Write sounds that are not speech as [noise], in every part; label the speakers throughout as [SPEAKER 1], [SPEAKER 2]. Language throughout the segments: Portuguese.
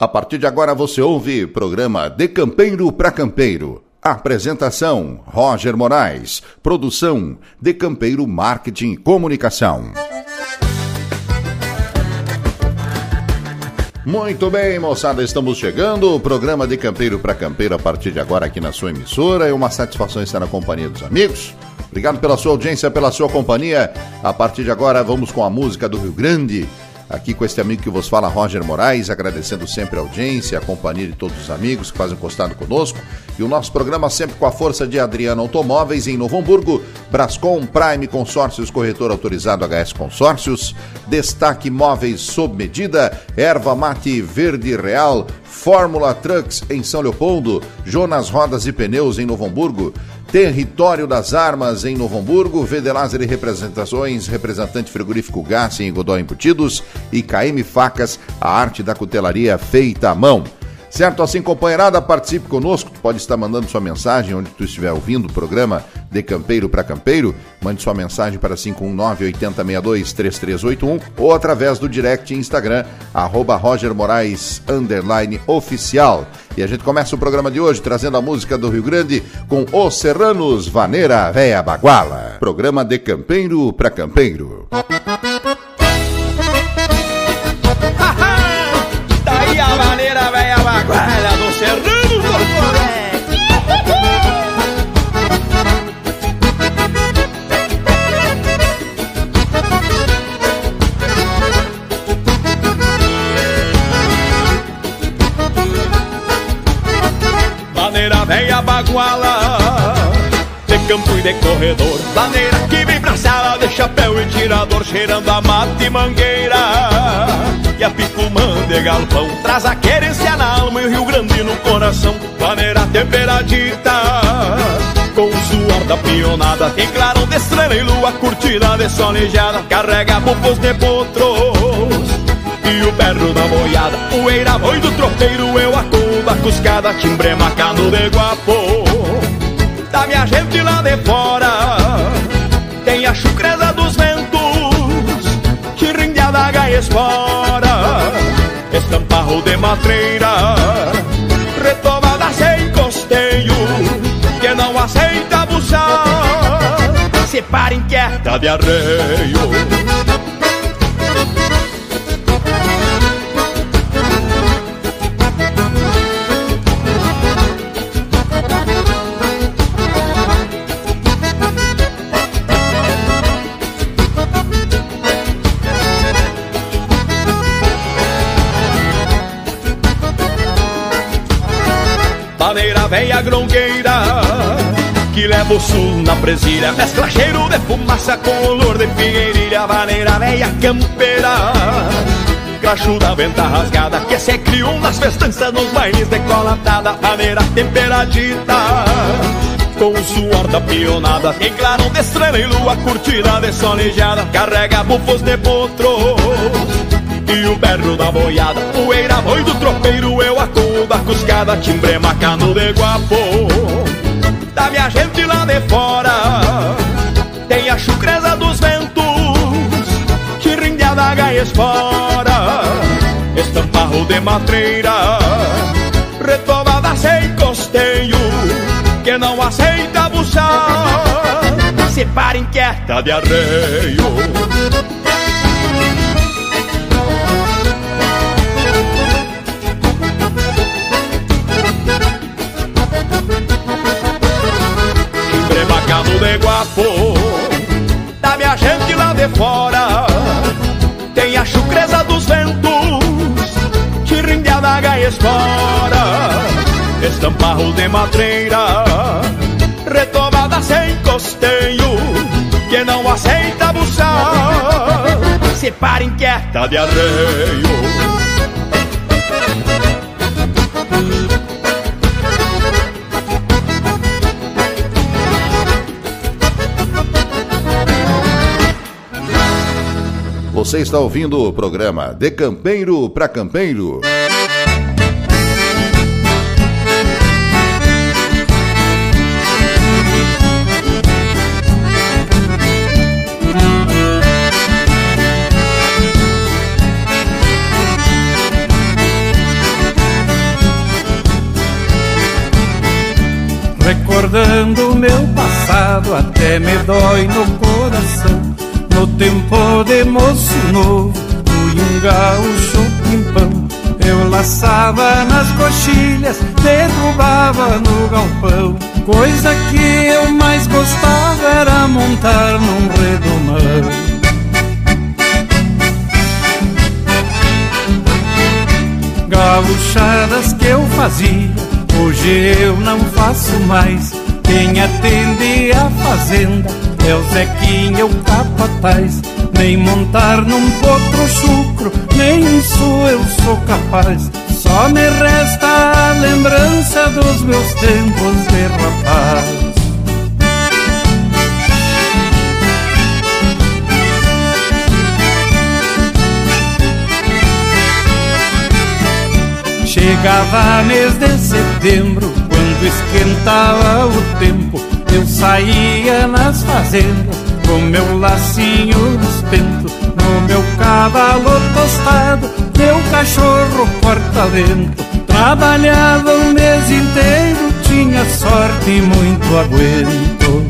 [SPEAKER 1] A partir de agora você ouve programa De Campeiro para Campeiro. Apresentação: Roger Moraes. Produção: De Campeiro Marketing e Comunicação. Muito bem, moçada, estamos chegando. O programa de Campeiro para Campeiro a partir de agora aqui na sua emissora. É uma satisfação estar na companhia dos amigos. Obrigado pela sua audiência, pela sua companhia. A partir de agora, vamos com a música do Rio Grande aqui com este amigo que vos fala, Roger Moraes, agradecendo sempre a audiência, a companhia de todos os amigos que fazem encostado conosco. E o nosso programa sempre com a força de Adriano Automóveis em Novo Hamburgo, Brascom, Prime Consórcios, corretor autorizado HS Consórcios, Destaque Móveis sob medida, Erva Mate Verde Real, Fórmula Trucks em São Leopoldo, Jonas Rodas e Pneus em Novo Hamburgo, Território das Armas em Novo Hamburgo, VD Laser e Representações, representante frigorífico Gás em Godó Embutidos e KM Facas, a arte da cutelaria feita à mão. Certo? Assim, companheirada, participe conosco. Tu pode estar mandando sua mensagem onde tu estiver ouvindo o programa de Campeiro para Campeiro. Mande sua mensagem para 519-8062-3381 ou através do direct Instagram, arroba Roger Moraes, oficial. E a gente começa o programa de hoje trazendo a música do Rio Grande com Os Serranos, Vaneira Véia Baguala. Programa de Campeiro para Campeiro.
[SPEAKER 2] Corredor. Que vem pra sala De chapéu e tirador Cheirando a mata e mangueira. E a picumã de galpão Traz a querência na alma e o Rio Grande no coração. Maneira temperadita Com o suor da pionada Em clarão de estrela e lua curtida de solejada Carrega bufos de potros. E o berro da boiada Poeira boi do tropeiro, eu a cuscada Timbre macano de guapo Da minha gente lá de fora Tem a chucreza dos ventos Que rinde a daga e espora estamparro de matreira, retomada sem costeio, que não aceita abusar, se para inquieta de arreio. Maneira velha grongueira Que leva o sul na presilha. Mescla cheiro de fumaça com olor de figueirilha Maneira velha campeira Crachuda, venta rasgada Que se criou nas festanças Nos bailes decolatada Maneira temperadita com o suor da pionada. Em clarão de estrela e lua curtida de solejada Carrega bufos de potros e o berro da boiada Poeira boi do tropeiro, eu acudo da cuscada Timbre macano de guapo Da minha gente lá de fora Tem a chucreza dos ventos Que rinde a daga e espora Estamparro de matreira Retomada sem costeio Que não aceita buçar Se para inquieta de arreio Cabo de Guapo. Da minha gente lá de fora. Tem a chucreza dos ventos Que rinde a daga e espora Estamparro de madreira Retomada sem costeio Que não aceita buçar. Se para inquieta de arreio
[SPEAKER 1] Você está ouvindo o programa De Campeiro para Campeiro.
[SPEAKER 3] Recordando o meu passado, até me dói no coração no tempo de moço novo, fui um gaúcho pimpão Eu laçava nas coxilhas, derrubava no galpão. Coisa que eu mais gostava era montar num redomão. Gaúchadas que eu fazia Hoje eu não faço mais. Quem atende a fazenda é o Zequinha, o capataz. Nem montar num potro chucro, nem isso eu sou capaz. Só me resta a lembrança dos meus tempos de rapaz. Chegava mês de setembro, quando esquentava o tempo, eu saía nas fazendas com meu lacinho nos pentos, no meu cavalo tostado, meu cachorro corta-vento. Trabalhava o mês inteiro, tinha sorte e muito aguento.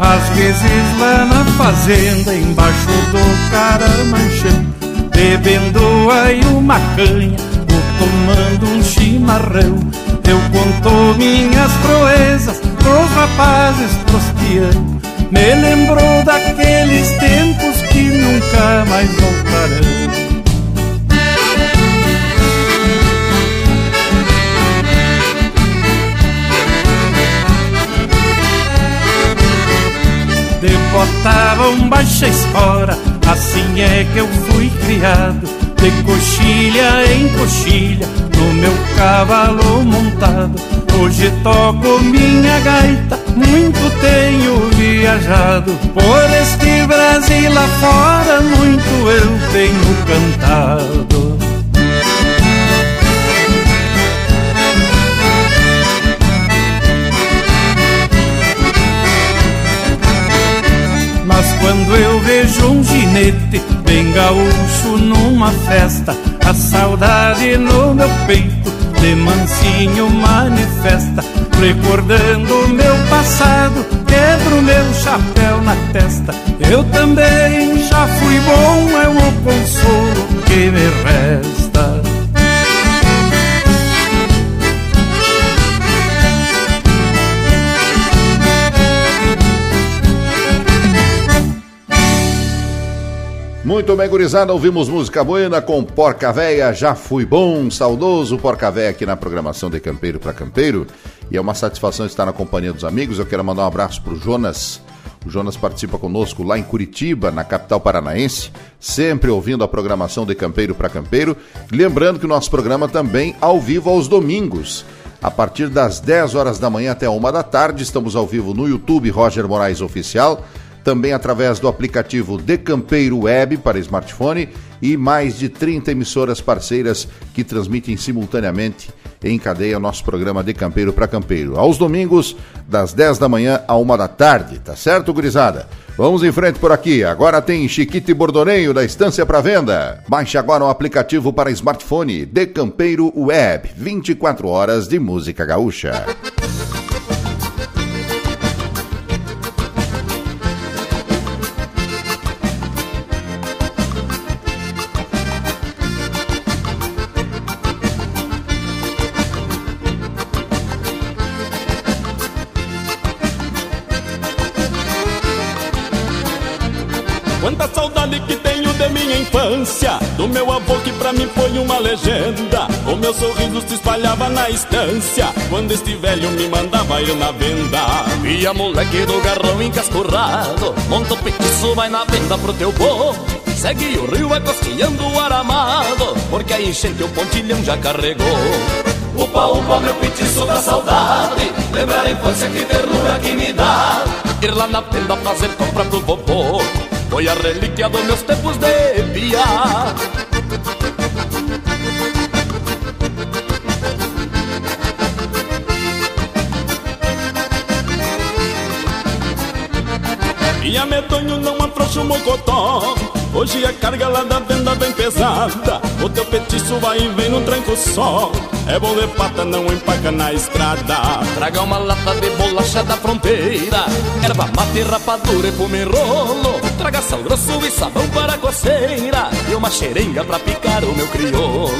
[SPEAKER 3] Às vezes lá na fazenda, embaixo do caramanchão Bebendo aí uma canha, tomando um chimarrão. Eu conto minhas proezas pros rapazes, pros pianos Me lembrou daqueles tempos que nunca mais voltarão. Botava um baixa espora, assim é que eu fui criado, de coxilha em coxilha, no meu cavalo montado. Hoje toco minha gaita, muito tenho viajado, por este Brasil lá fora, muito eu tenho cantado. Mas quando eu vejo um ginete bem gaúcho numa festa, a saudade no meu peito de mansinho manifesta, recordando meu passado, quebro meu chapéu na testa. Eu também já fui bom, é o consolo que me resta.
[SPEAKER 1] Muito bem, gurizada, ouvimos música buena com Porca Véia, já fui bom, saudoso Porca Véia aqui na programação de Campeiro para Campeiro. E é uma satisfação estar na companhia dos amigos. Eu quero mandar um abraço para o Jonas. O Jonas participa conosco lá em Curitiba, na capital paranaense, sempre ouvindo a programação de Campeiro para Campeiro. Lembrando que o nosso programa também ao vivo aos domingos. A partir das 10 horas da manhã até uma da tarde, estamos ao vivo no YouTube Roger Moraes Oficial também através do aplicativo De Campeiro Web para smartphone e mais de 30 emissoras parceiras que transmitem simultaneamente em cadeia nosso programa De Campeiro para Campeiro. Aos domingos, das 10 da manhã a 1 da tarde, tá certo, gurizada? Vamos em frente por aqui. Agora tem Chiquite e Bordoneio da Estância para Venda. Baixe agora o aplicativo para smartphone De Campeiro Web. 24 horas de música gaúcha.
[SPEAKER 2] Do meu avô que pra mim foi uma legenda. O meu sorriso se espalhava na estância. Quando este velho me mandava ir na venda. E a moleque do garrão encascurrado. Monta o petiço, vai na venda pro teu povo Segue o rio, vai costeando o aramado Porque a enchente o pontilhão já carregou. Upa, upa, meu petiço da saudade. Lembrar a infância que ternura que me dá. Ir lá na venda fazer compra pro vovô foi a relíquia dos meus tempos de piar E a medonho não afrouxa o mocotó
[SPEAKER 4] Hoje a carga lá da venda vem pesada. O teu petiço vai e vem no tranco só É bom de pata, não empaca na estrada.
[SPEAKER 5] Traga uma lata de bolacha da fronteira Erva mate, rapadura e pumirolo Traga sal grosso e sabão para coceira. E uma xeringa pra picar o meu crioulo.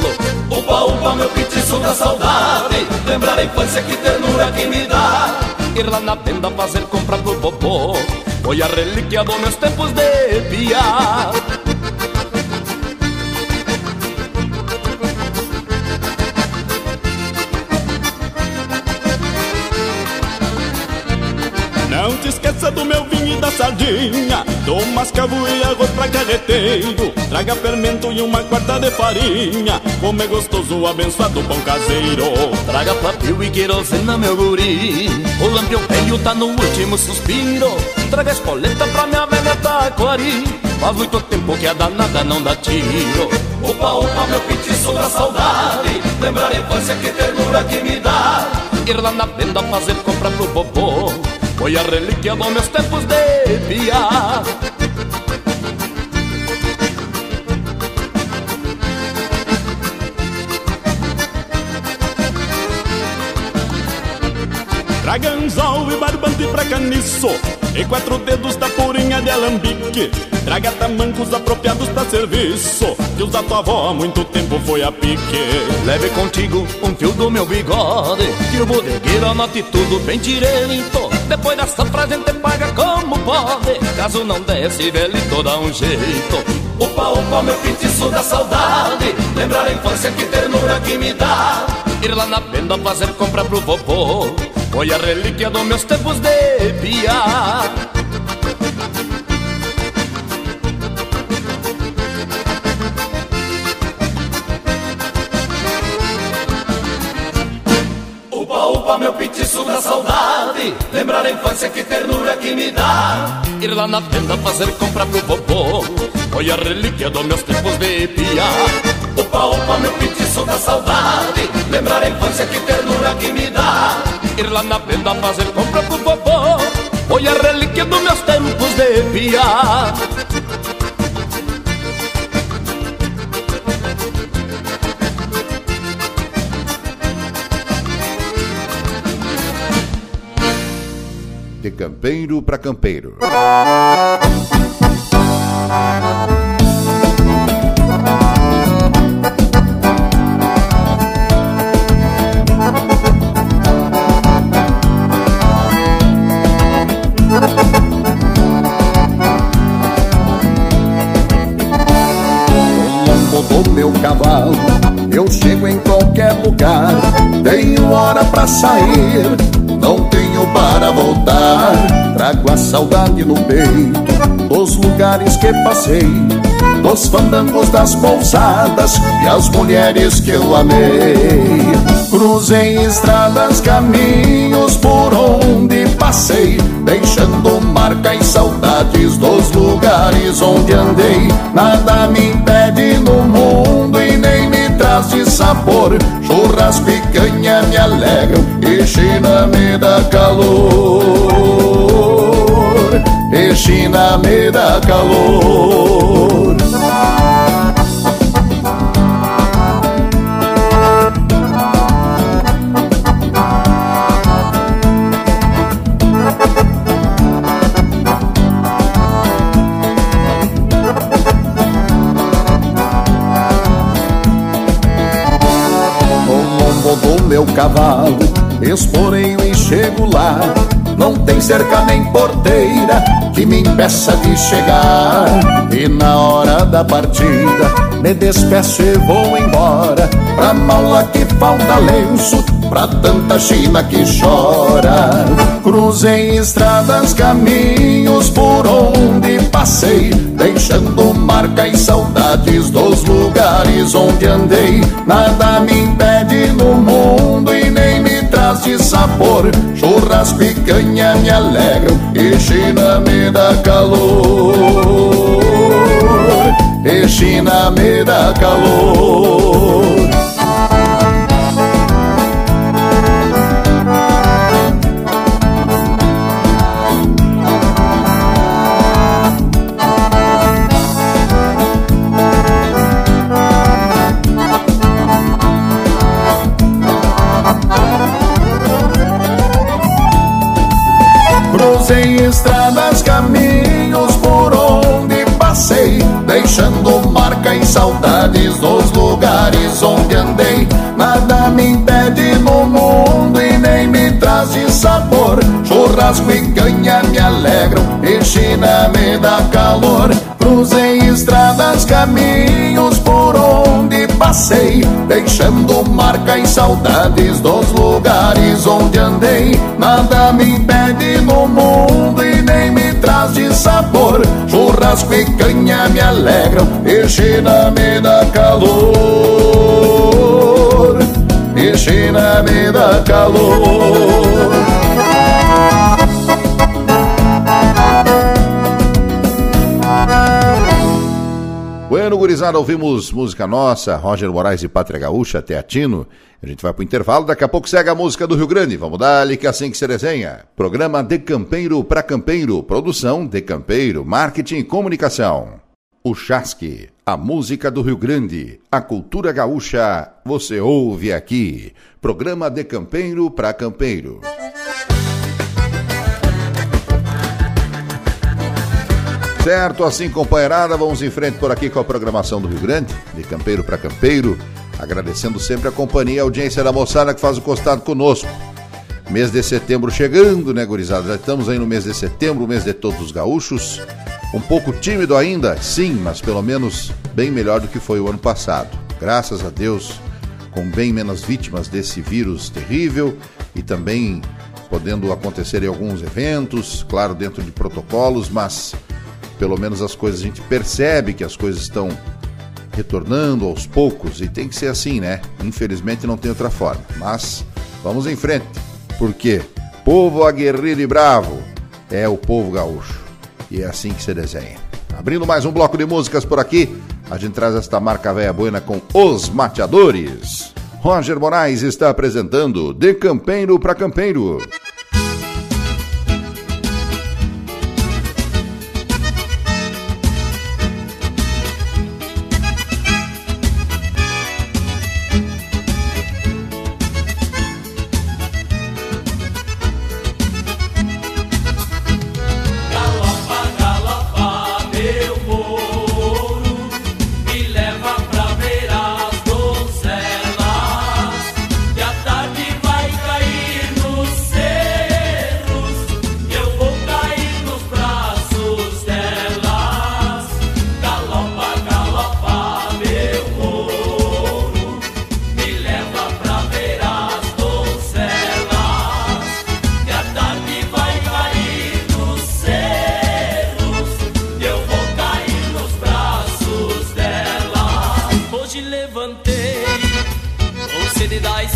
[SPEAKER 6] Upa, upa, meu petiço da saudade. Lembrar a infância, que ternura que me dá.
[SPEAKER 5] Ir lá na venda fazer compra pro popô. Foi a relíquia dos meus tempos de pia.
[SPEAKER 4] Não te esqueça do meu vinho e da sardinha Do mascavo e arroz pra carreteiro. Traga fermento e uma quarta de farinha. Como é gostoso abençoado pão caseiro.
[SPEAKER 5] Traga papel e querosena, meu guri. O lampião velho tá no último suspiro. Traga espoleta pra minha velha taquari. Faz muito tempo que a danada não dá tiro.
[SPEAKER 6] Opa, opa, meu petiço da saudade. Lembrar a infância, que ternura que me dá.
[SPEAKER 5] Ir lá na venda fazer compra pro bobô foi a relíquia dos meus tempos de pia
[SPEAKER 4] Traga anzol e barbante pra caniço E quatro dedos da purinha de alambique. Traga tamancos apropriados pra serviço Que usa tua avó há muito tempo foi a pique.
[SPEAKER 5] Leve contigo um fio do meu bigode Que o bodegueiro anote tudo bem direito Depois da safra a gente paga como pode. Caso não desse, velho dá um jeito.
[SPEAKER 6] Opa, opa, meu petiço da saudade. Lembrar a infância, que ternura que me dá.
[SPEAKER 5] Ir lá na venda fazer compra pro vovô. Foi a relíquia dos meus tempos de pia
[SPEAKER 6] Opa, meu petiço da saudade. Lembrar a infância, que ternura que me dá.
[SPEAKER 5] Ir lá na venda fazer compra pro vovô. Foi a relíquia dos meus tempos de pia.
[SPEAKER 6] Opa, opa, meu petiço da saudade. Lembrar a infância, que ternura que me dá.
[SPEAKER 5] Ir lá na venda fazer compra pro vovô. Foi a relíquia dos meus tempos de pia
[SPEAKER 7] de campeiro para campeiro.
[SPEAKER 1] do meu cavalo, eu chego em qualquer lugar. Tenho hora para sair, saudade no peito dos lugares que passei, dos fandangos das pousadas e as mulheres que eu amei. Cruzei estradas, caminhos por onde passei, deixando marca e saudades dos lugares onde andei. Nada me impede no mundo e nem me traz de sabor. Churras, picanha me alegram e China me dá calor. China me dá calor. meu cavalo, esporeio e chego lá. Não tem cerca nem porteira que me impeça de chegar. E na hora da partida, me despeço e vou embora. Pra mala que falta lenço, pra tanta China que chora. Cruzei estradas, caminhos por onde passei, deixando marca e saudades dos lugares onde andei. Nada me impede no mundo de sabor. Churras, picanha me alegram e China me dá calor. E China me dá calor.
[SPEAKER 8] cruzei estradas, caminhos por onde passei, deixando marca e saudades dos lugares onde andei. Nada me impede no mundo e nem me traz de sabor. Churrasco e ganha, me alegro, e China me dá calor. Cruzei estradas, caminhos passei, deixando marca e saudades dos lugares onde andei. Nada me impede no mundo e nem me traz de sabor. Churrasco e canha me alegram e China me dá calor. E China me dá calor.
[SPEAKER 1] Gurizada, ouvimos música nossa, Roger Moraes e Pátria Gaúcha, Teatino. A gente vai pro intervalo, daqui a pouco segue a música do Rio Grande. Vamos dar que é assim que se desenha. Programa De Campeiro para Campeiro, produção De Campeiro, marketing e comunicação. O Chasque, a música do Rio Grande, a cultura gaúcha, você ouve aqui. Programa De Campeiro para Campeiro. Certo, assim, companheirada, vamos em frente por aqui com a programação do Rio Grande, de campeiro para campeiro, agradecendo sempre a companhia e a audiência da moçada que faz o costado conosco. Mês de setembro chegando, né, gurizada? Já estamos aí no mês de setembro, mês de todos os gaúchos. Um pouco tímido ainda, sim, mas pelo menos bem melhor do que foi o ano passado. Graças a Deus, com bem menos vítimas desse vírus terrível e também podendo acontecer em alguns eventos, claro, dentro de protocolos, mas pelo menos as coisas, a gente percebe que as coisas estão retornando aos poucos e tem que ser assim, né? Infelizmente não tem outra forma. Mas vamos em frente, porque povo aguerrido e bravo é o povo gaúcho e é assim que se desenha. Abrindo mais um bloco de músicas por aqui, a gente traz esta marca velha boina com Os Mateadores. Roger Moraes está apresentando De Campeiro para Campeiro.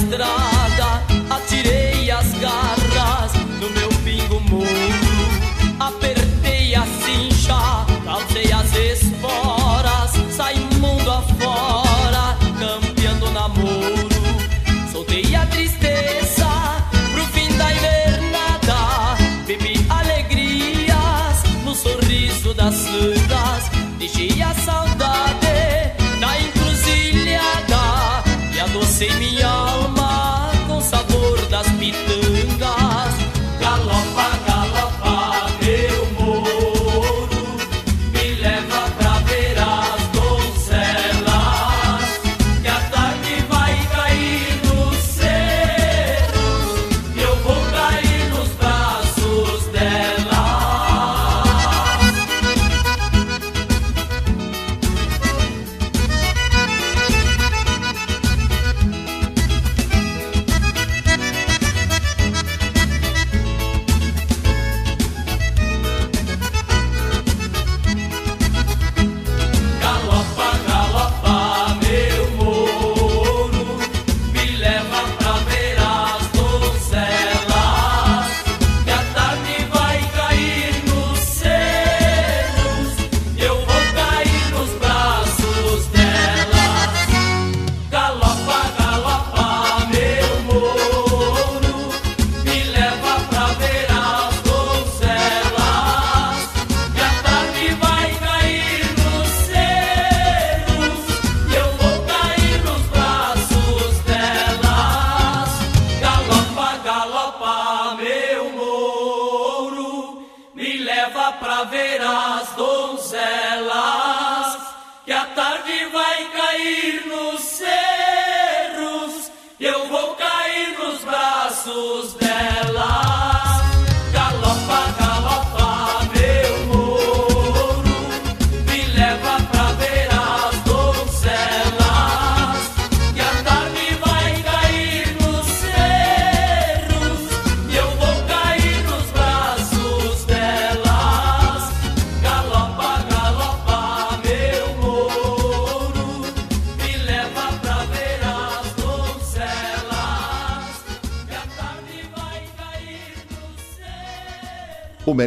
[SPEAKER 9] Sem minha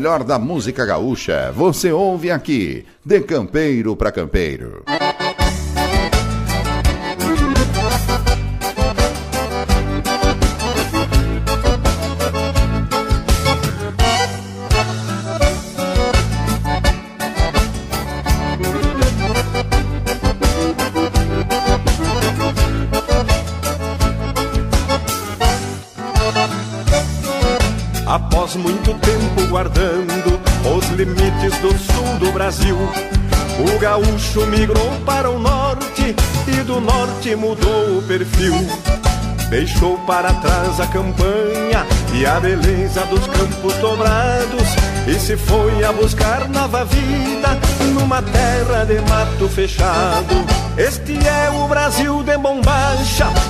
[SPEAKER 1] melhor da música gaúcha você ouve aqui, de campeiro para campeiro.
[SPEAKER 10] Brasil. O gaúcho migrou para o norte e do norte mudou o perfil. Deixou para trás a campanha e a beleza dos campos dobrados e se foi a buscar nova vida numa terra de mato fechado. Este é o Brasil de bombacha,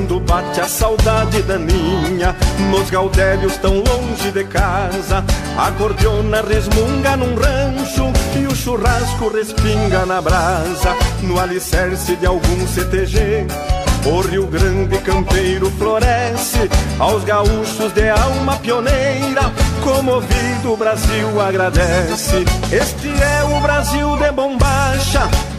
[SPEAKER 10] Quando bate a saudade da ninha Nos gaudérios tão longe de casa A cordiona resmunga num rancho E o churrasco respinga na brasa No alicerce de algum CTG o Rio Grande campeiro floresce aos gaúchos de alma pioneira. Comovido o Brasil agradece. Este é o Brasil de bombacha,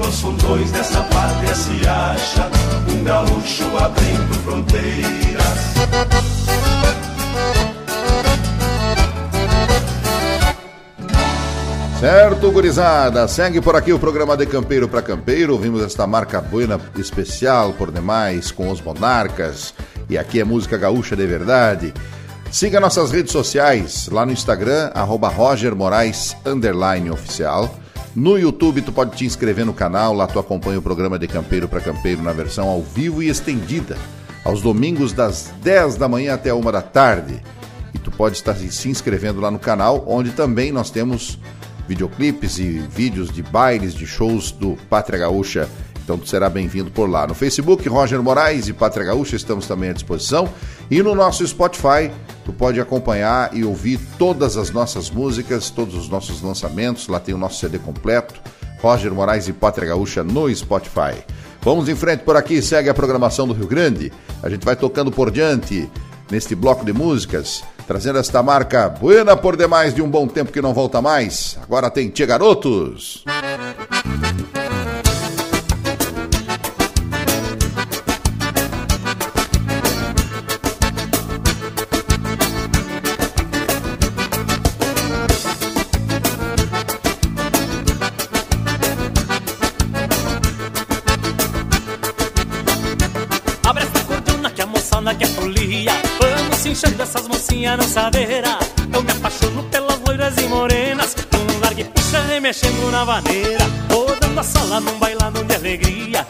[SPEAKER 6] Nos fundões dessa pátria se acha um gaúcho abrindo fronteiras.
[SPEAKER 1] Certo, gurizada. Segue por aqui o programa de Campeiro para Campeiro. Ouvimos esta marca buena especial por demais com os Monarcas. E aqui é música gaúcha de verdade. Siga nossas redes sociais, lá no Instagram, arroba Roger Moraes, oficial. No YouTube tu pode te inscrever no canal, lá tu acompanha o programa de Campeiro para Campeiro na versão ao vivo e estendida, aos domingos das 10 da manhã até a 1 da tarde. E tu pode estar se inscrevendo lá no canal, onde também nós temos videoclipes e vídeos de bailes, de shows do Pátria Gaúcha. Então tu será bem-vindo por lá. No Facebook, Roger Moraes e Pátria Gaúcha estamos também à disposição. E no nosso Spotify, tu pode acompanhar e ouvir todas as nossas músicas, todos os nossos lançamentos. Lá tem o nosso CD completo. Roger Moraes e Pátria Gaúcha no Spotify. Vamos em frente por aqui, segue a programação do Rio Grande. A gente vai tocando por diante neste bloco de músicas trazendo esta marca buena por demais de um bom tempo que não volta mais. Agora tem Tia Garotos.
[SPEAKER 11] Minha lançadeira Eu me apaixono pelas loiras e morenas Num largue puxa remexendo na vaneira Rodando a sala num bailado de alegria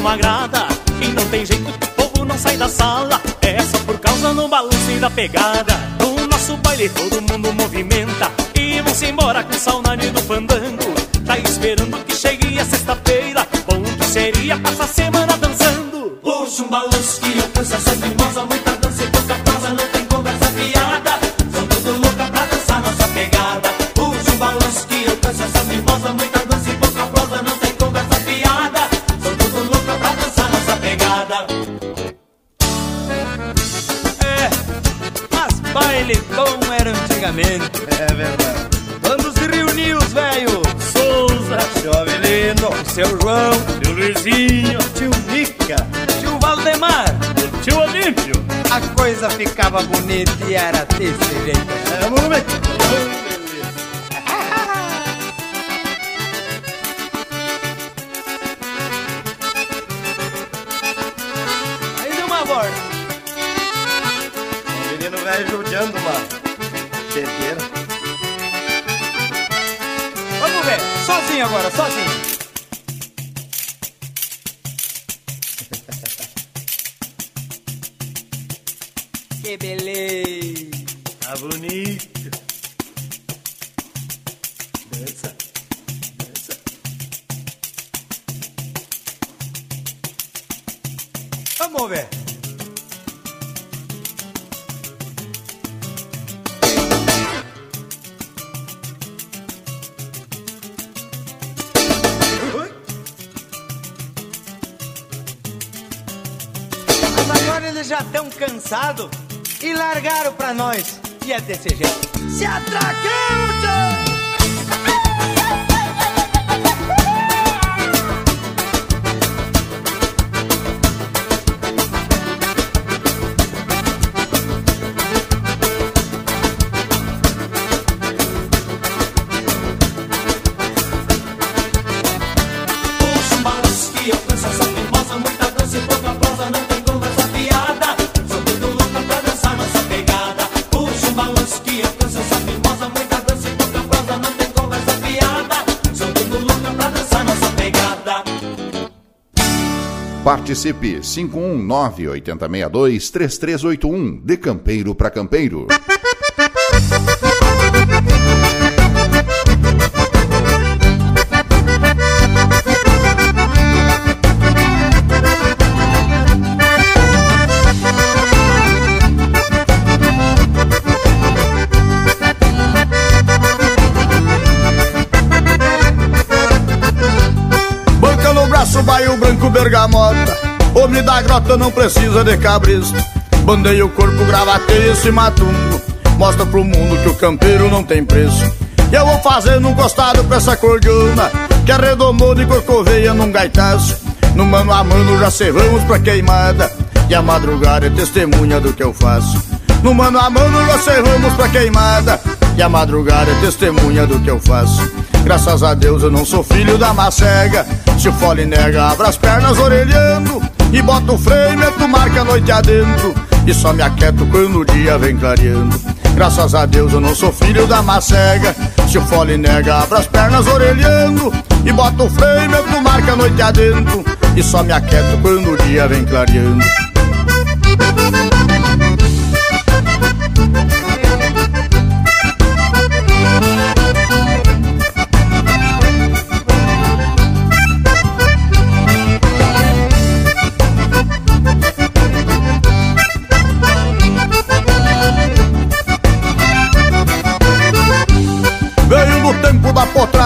[SPEAKER 12] não
[SPEAKER 11] agrada. E não tem jeito que o povo não sai da sala. É só por causa do balanço e da pegada. No nosso baile todo mundo movimenta. E vão-se embora com saudade do fandango. Tá esperando que chegue a sexta-feira seria passar a semana dançando.
[SPEAKER 12] Puxa um balanço que alcança essa
[SPEAKER 13] ficava bonita e era desse jeito.
[SPEAKER 14] Vamos ver.
[SPEAKER 13] Aí deu uma volta. O menino velho judiando uma cheteira. Vamos ver, sozinho agora, sozinho. Que beleza!
[SPEAKER 14] Tá
[SPEAKER 13] pra nós. E é desse jeito. Se atraqueu,
[SPEAKER 1] Participe 519-8062-3381 de Campeiro para Campeiro.
[SPEAKER 15] Bergamota. Homem da grota não precisa de cabresto. Bandei o corpo, gravatei esse matungo Mostra pro mundo que o campeiro não tem preço. E eu vou fazendo um costado pra essa cordiona Que arredomou de corcoveia num gaitaço. No mano a mano já cerramos pra queimada E a madrugada é testemunha do que eu faço. No mano a mano já cerramos pra queimada E a madrugada é testemunha do que eu faço Graças a Deus eu não sou filho da macega Se o fole nega, abra as pernas orelhando E bota o freio, meto marca a noite adentro. E só me aquieto quando o dia vem clareando. Graças a Deus eu não sou filho da macega Se o fole nega, abra as pernas orelhando E bota o freio, meto marca a noite adentro. E só me aquieto quando o dia vem clareando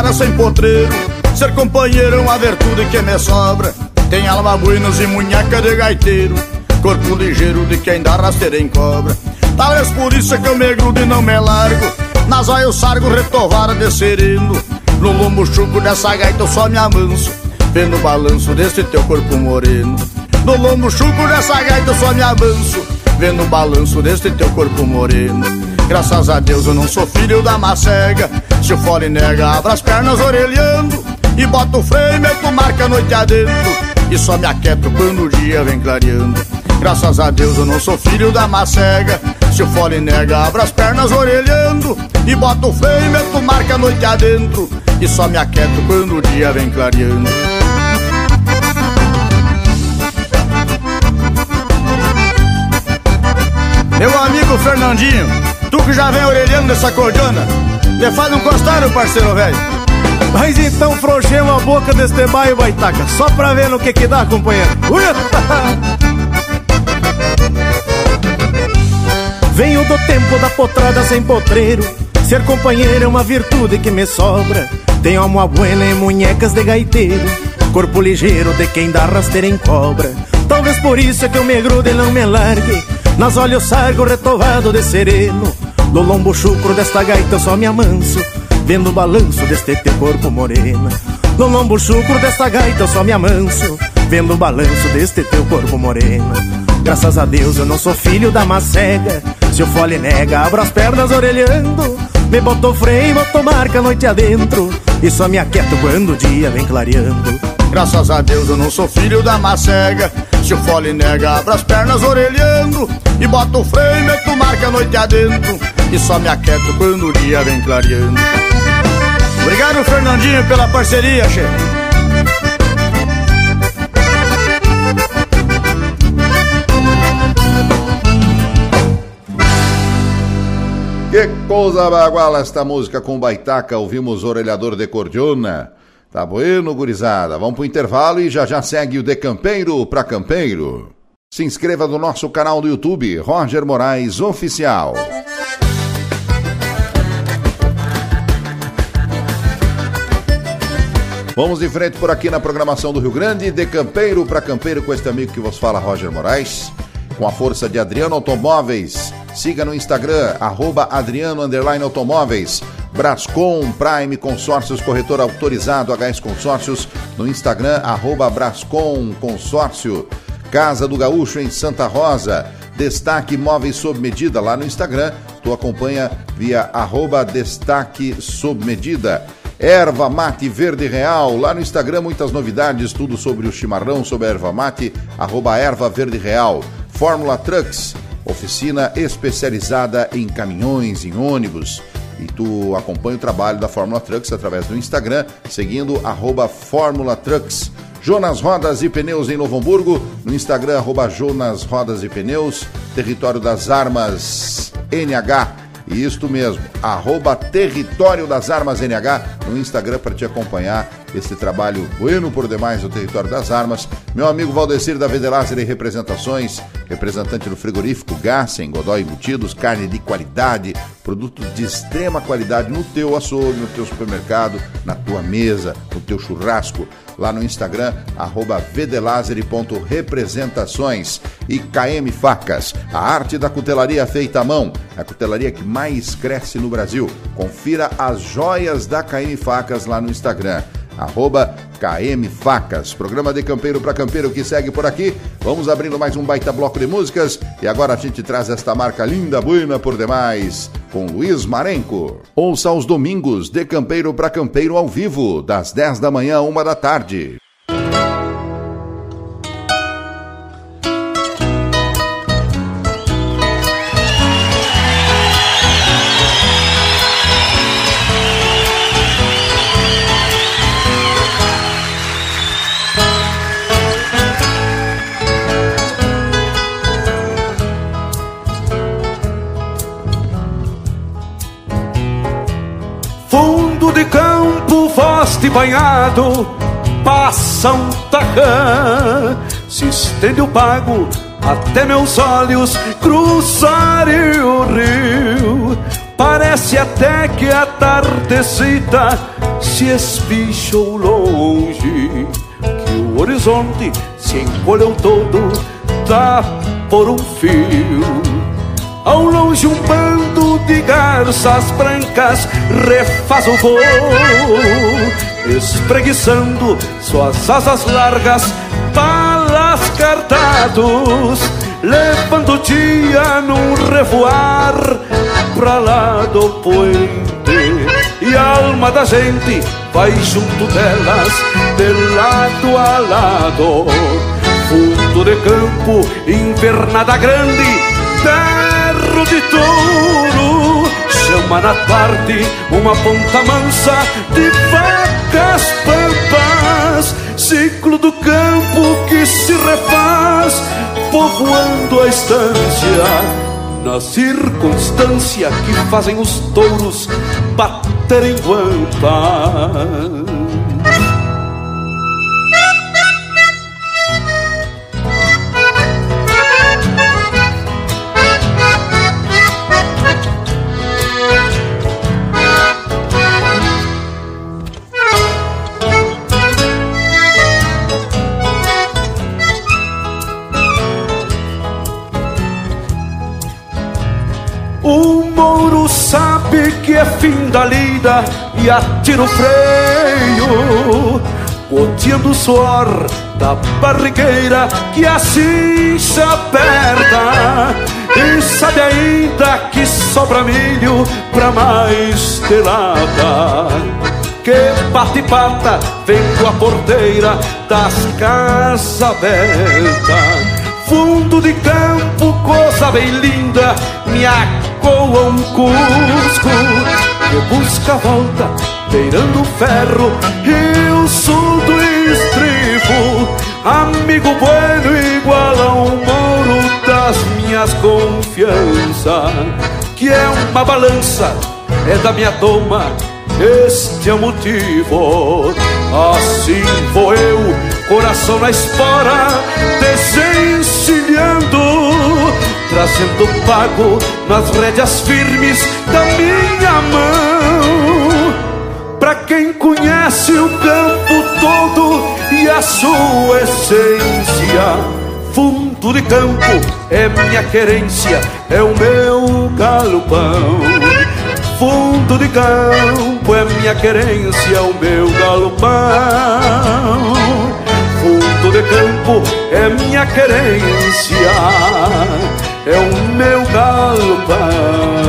[SPEAKER 15] potrada sem potreiro Ser companheiro é uma virtude que me sobra. Tem alma buenas e munheca de gaiteiro Corpo ligeiro de quem dá rasteira em cobra. Talvez por isso é que eu me grudo e não me largo. Nas eu sargo retovara de sereno No lombo chuco dessa gaita eu só me amanso Vendo o balanço desse teu corpo moreno. No lombo chuco dessa gaita eu só me avanço Vendo o balanço desse teu corpo moreno Graças a Deus eu não sou filho da macega. Se o fole nega, abra as pernas orelhando E bota o freio, meto marca a noite adentro. E só me aquieto quando o dia vem clareando. Graças a Deus eu não sou filho da macega. Se o fole nega, abra as pernas orelhando E bota o freio, meto marca a noite adentro. E só me aquieto quando o dia vem clareando. Meu amigo Fernandinho, tu que já vem orelhando dessa cordiona, te faz um costado, parceiro velho.
[SPEAKER 16] Mas então frouxemos a boca deste baio, baitaca, só pra ver no que que dá, companheiro. [laughs] Venho do tempo da potrada sem potreiro, ser companheiro é uma virtude que me sobra. Tenho alma buena e munhecas de gaiteiro, corpo ligeiro de quem dá rasteira em cobra. Talvez por isso é que eu me grude e não me largue Nas olhos sargo retovado de sereno No lombo chucro desta gaita só me amanso Vendo o balanço deste teu corpo morena. No lombo chucro desta gaita só me amanso Vendo o balanço deste teu corpo morena. Graças a Deus eu não sou filho da macega Se o fole nega, abro as pernas orelhando. Me botou freio, botou marca noite adentro E só me aquieto quando o dia vem clareando.
[SPEAKER 15] Graças a Deus eu não sou filho da macega Se o fole nega, abra as pernas orelhando E bota o freio, meto marca a noite adentro E só me aquieto quando o dia vem clareando Obrigado, Fernandinho, pela parceria, chefe
[SPEAKER 1] Que coisa baguala esta música com baitaca. Ouvimos Orelhador de Cordiona. Tá bueno, gurizada. Vamos pro intervalo e já já segue o De Campeiro pra Campeiro. Se inscreva no nosso canal do YouTube, Roger Moraes Oficial. Vamos em frente por aqui na programação do Rio Grande, de campeiro para campeiro com este amigo que vos fala, Roger Moraes, com a força de Adriano Automóveis. Siga no Instagram, arroba Adriano Automóveis. Brascom Prime Consórcios, corretor autorizado HS Consórcios, no Instagram, arroba Brascom Consórcio. Casa do Gaúcho em Santa Rosa. Destaque Móveis Sob Medida lá no Instagram. Tu acompanha via arroba Destaque Sob Medida. Erva Mate Verde Real, lá no Instagram muitas novidades, tudo sobre o chimarrão, sobre a erva mate, arroba erva verde real. Fórmula Trucks, oficina especializada em caminhões, em ônibus. E tu acompanha o trabalho da Fórmula Trucks através do Instagram, seguindo arroba Fórmula Trucks. Jonas Rodas e Pneus em Novo Hamburgo, no Instagram, arroba Jonas Rodas e Pneus, território das armas NH. Isto mesmo, arroba Território das Armas NH, no Instagram para te acompanhar esse trabalho bueno por demais no território das armas. Meu amigo Valdecir da Vedelazer e Representações, representante do frigorífico Gassen, Godói Embutidos, carne de qualidade, produtos de extrema qualidade no teu açougue, no teu supermercado, na tua mesa, no teu churrasco lá no Instagram, arroba vedelazeri.representações e KM Facas, a arte da cutelaria feita à mão, a cutelaria que mais cresce no Brasil. Confira as joias da KM Facas lá no Instagram arroba KM Facas. Programa de Campeiro para Campeiro que segue por aqui. Vamos abrindo mais um baita bloco de músicas e agora a gente traz esta marca linda, buena por demais, com Luiz Marenco. Ouça aos domingos de Campeiro para Campeiro ao vivo, das 10 da manhã a 1 da tarde.
[SPEAKER 17] E banhado, passa um tacã, se estende o pago até meus olhos cruzarem o rio. Parece até que a tardecita se espichou longe, que o horizonte se encolheu todo, tá por um fio. Ao longe um bando de garças brancas refaz o voo Espreguiçando suas asas largas Balas cartados Levando o dia num revoar Pra lá do puente. E a alma da gente vai junto delas De lado a lado. Fundo de campo, invernada grande Ferro de touro Chama na tarde uma ponta mansa De vacas pampas Ciclo do campo que se refaz Povoando a estância. Na circunstância que fazem os touros Baterem guampas fim da lida e atira o freio, goteando o suor da barrigueira que assim se aperta. E sabe ainda que sobra milho pra mais telada. Que bate pata vem com a porteira das casas abertas. Fundo de campo, coisa bem linda, me acoa um cusco que busca a volta, beirando o ferro e o sul do estribo. Amigo bueno igual a um das minhas confianças, que é uma balança, é da minha toma, este é o motivo. Assim vou eu, coração na espora, desencilhando, trazendo pago nas rédeas firmes da minha mão. Pra quem conhece o campo todo e a sua essência, fundo de campo é minha querência, é o meu galopão. Fundo de campo é minha querência, é o meu galopão. Fundo de campo é minha querência, é o meu galopão.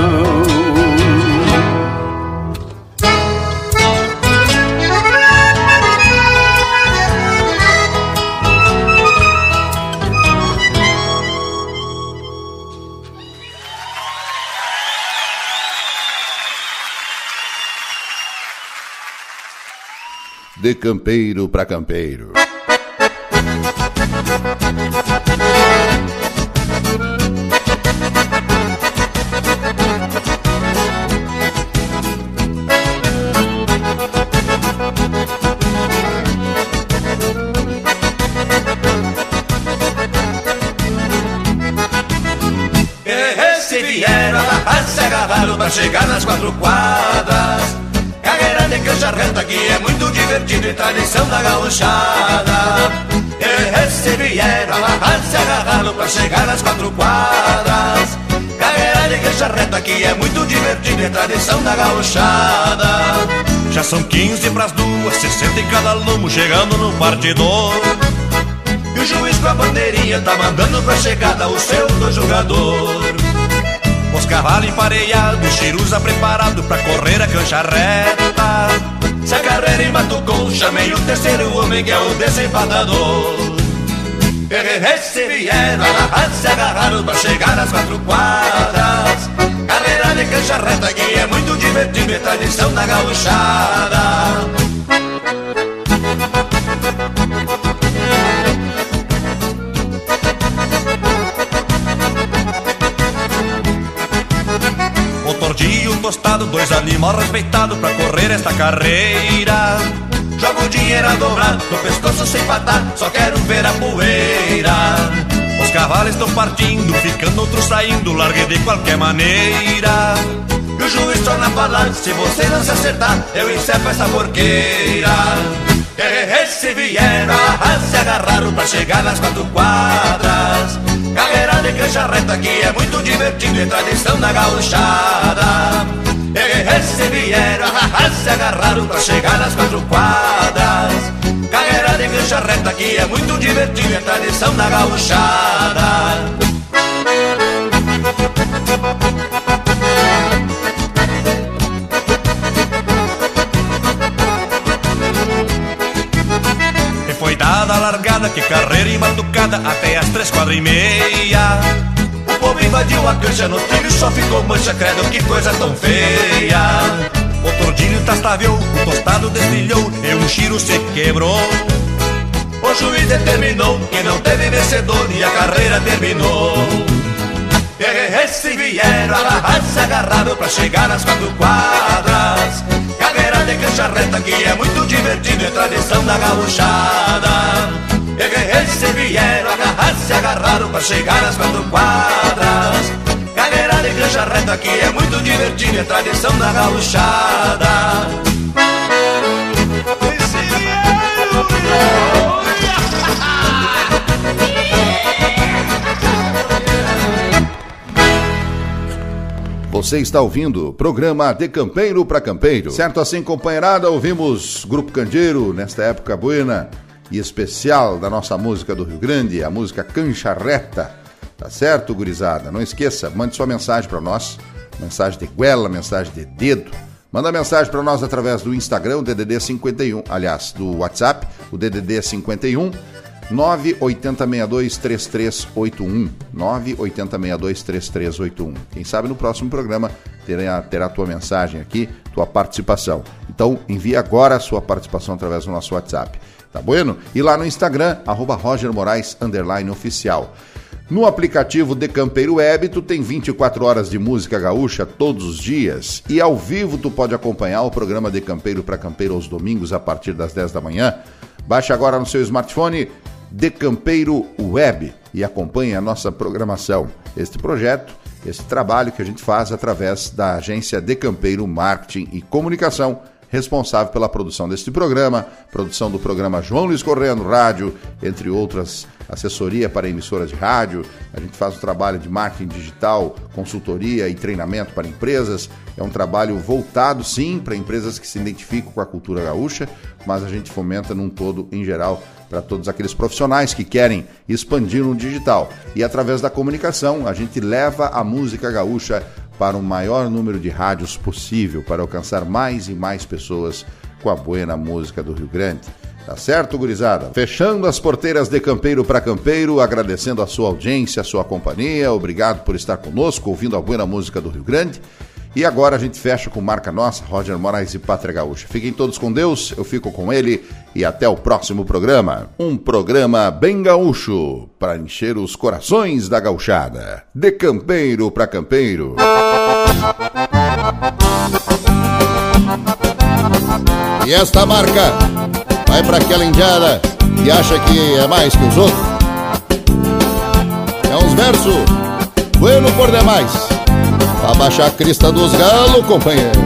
[SPEAKER 1] De campeiro para campeiro.
[SPEAKER 6] Pra chegar nas quatro quadras. Carreira de cancha reta que é muito divertido e tradição da gauchada. Se vieram, se agarraram pra chegar nas quatro quadras. Carreira de cancha reta que é muito divertido e tradição da gauchada.
[SPEAKER 2] Já são 15 pras duas, 60 em cada lomo, chegando no partidor.
[SPEAKER 6] E o juiz com a bandeirinha tá mandando pra chegada o seu do jogador.
[SPEAKER 2] Os cavalos empareados, Chiruza preparado pra correr a cancha reta.
[SPEAKER 6] Se a carreira embatucou, chamei o terceiro homem que é o desempadador. Se vieram, se agarraram pra chegar nas quatro quadras. Carreira de cancha reta que é muito divertido e tradição da gauchada.
[SPEAKER 2] Dois animais respeitados pra correr esta carreira.
[SPEAKER 6] Jogo dinheiro a dobrar, no pescoço sem patar, só quero ver a poeira.
[SPEAKER 2] Os cavalos estão partindo, ficando outros saindo, larguei de qualquer maneira.
[SPEAKER 6] E o juiz torna a falar, se você não se acertar, eu encerro essa porqueira. Se vieram, se agarraram pra chegar nas quatro quadras. Carreira de cancha reta que é muito divertido e tradição da gauchada. Se vieram, se agarraram pra chegar nas quatro quadras. Carreira de cancha reta que é muito divertido e tradição da gauchada.
[SPEAKER 2] E a que carreira embatucada até as três quadras e meia.
[SPEAKER 6] O povo invadiu a cancha no trilho, só ficou mancha, credo, que coisa tão feia.
[SPEAKER 2] O tordilho tastaveou, o tostado destilhou e um chiro se quebrou.
[SPEAKER 6] O juiz determinou que não teve vencedor e a carreira terminou. Se vieram, se agarraram pra chegar nas quatro quadras. Carreira de cancha reta que é muito divertido, é tradição da gauchada. Se vieram, se agarraram pra chegar nas quatro quadras. Carreira de cancha reta que é muito divertido, é tradição da gauchada.
[SPEAKER 1] Você está ouvindo o programa De Campeiro para Campeiro. Certo assim, companheirada, ouvimos Grupo Candeiro nesta época buena e especial da nossa música do Rio Grande, a música Cancha Reta. Tá certo, gurizada? Não esqueça, mande sua mensagem para nós, mensagem de guela, mensagem de dedo. Manda mensagem para nós através do Instagram, DDD 51, aliás, do WhatsApp, o DDD 51 980623381. 980623381. Quem sabe no próximo programa terá, terá tua mensagem aqui, tua participação. Então envie agora a sua participação através do nosso WhatsApp. Tá bueno? E lá no Instagram, arroba Roger Moraes, oficial. No aplicativo de Campeiro Web, tu tem 24 horas de música gaúcha todos os dias. E ao vivo tu pode acompanhar o programa de Campeiro para Campeiro aos domingos a partir das 10 da manhã. Baixe agora no seu smartphone de Campeiro Web e acompanhe a nossa programação. Este projeto, esse trabalho que a gente faz através da agência De Campeiro Marketing e Comunicação, responsável pela produção deste programa, produção do programa João Luiz Correia no rádio, entre outras assessoria para emissoras de rádio, a gente faz o trabalho de marketing digital, consultoria e treinamento para empresas. É um trabalho voltado, sim, para empresas que se identificam com a cultura gaúcha, mas a gente fomenta num todo, em geral, para todos aqueles profissionais que querem expandir no digital. E através da comunicação, a gente leva a música gaúcha para o maior número de rádios possível, para alcançar mais e mais pessoas com a buena música do Rio Grande. Tá certo, gurizada? Fechando as porteiras de campeiro para campeiro, agradecendo a sua audiência, a sua companhia, obrigado por estar conosco, ouvindo a buena música do Rio Grande. E agora a gente fecha com marca nossa, Roger Moraes e Pátria Gaúcha. Fiquem todos com Deus, eu fico com ele e até o próximo programa. Um programa bem gaúcho para encher os corações da gauchada. De campeiro para campeiro.
[SPEAKER 18] E esta marca vai para aquela indiada que acha que é mais que os outros. É uns versos bueno por demais.
[SPEAKER 1] Abaixa a crista dos galos, companheiro.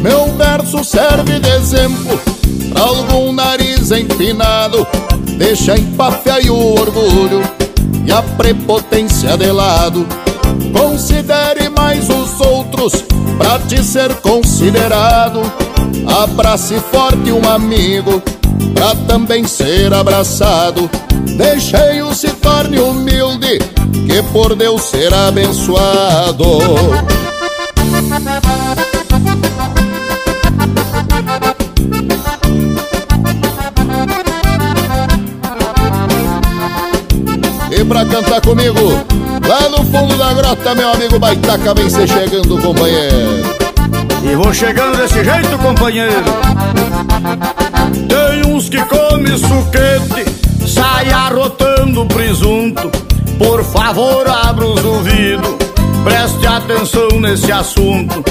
[SPEAKER 1] Meu verso serve de exemplo pra algum nariz empinado. Deixa empafia o orgulho e a prepotência de lado. Considere mais os outros pra te ser considerado. Abrace forte um amigo pra também ser abraçado. Deixei-o se torne humilde, que por Deus ser abençoado. E pra cantar comigo, lá no fundo da grota, meu amigo Baitaca vem se chegando, companheiro.
[SPEAKER 15] E vou chegando desse jeito, companheiro. Tem uns que comem suquete, sai arrotando presunto. Por favor, abra os ouvidos, preste atenção nesse assunto.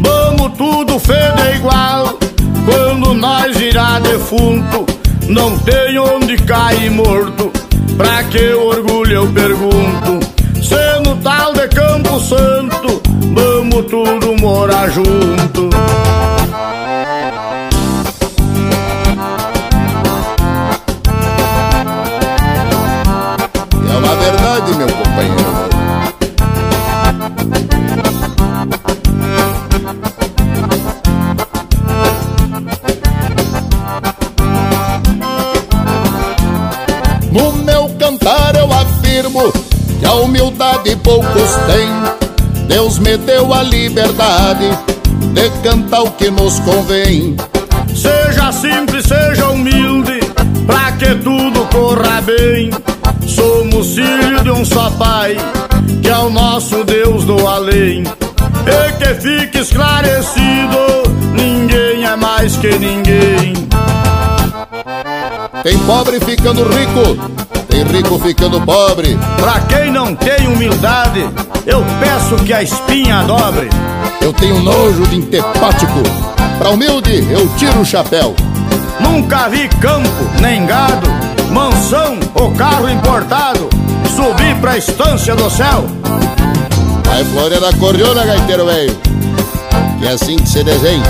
[SPEAKER 15] Vamos tudo feder igual, quando nós virar defunto. Não tem onde cair morto, pra que orgulho eu pergunto. Se no tal de Campo Santo, vamos tudo morar junto.
[SPEAKER 1] Poucos têm. Deus me deu a liberdade de cantar o que nos convém.
[SPEAKER 15] Seja simples, seja humilde, pra que tudo corra bem. Somos filhos de um só Pai, que é o nosso Deus do além. E que fique esclarecido, ninguém é mais que ninguém.
[SPEAKER 1] Tem pobre ficando rico, tem rico ficando pobre.
[SPEAKER 15] Pra quem não tem humildade, eu peço que a espinha dobre.
[SPEAKER 1] Eu tenho nojo de intepático. Pra humilde, eu tiro o chapéu.
[SPEAKER 15] Nunca vi campo, nem gado, mansão ou carro importado subir pra estância do céu.
[SPEAKER 1] Vai Flória da Cordiona, gaiteiro velho. Que é assim que se desenha.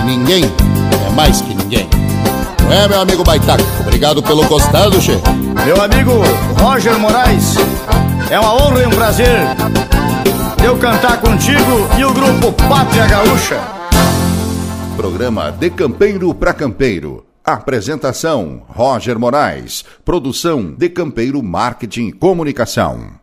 [SPEAKER 1] E ninguém é mais que ninguém. É, meu amigo Baitaca? Obrigado pelo costado, che.
[SPEAKER 15] Meu amigo Roger Moraes, é uma honra e um prazer eu cantar contigo e o grupo Pátria Gaúcha.
[SPEAKER 1] Programa De Campeiro para Campeiro. Apresentação: Roger Moraes. Produção De Campeiro Marketing e Comunicação.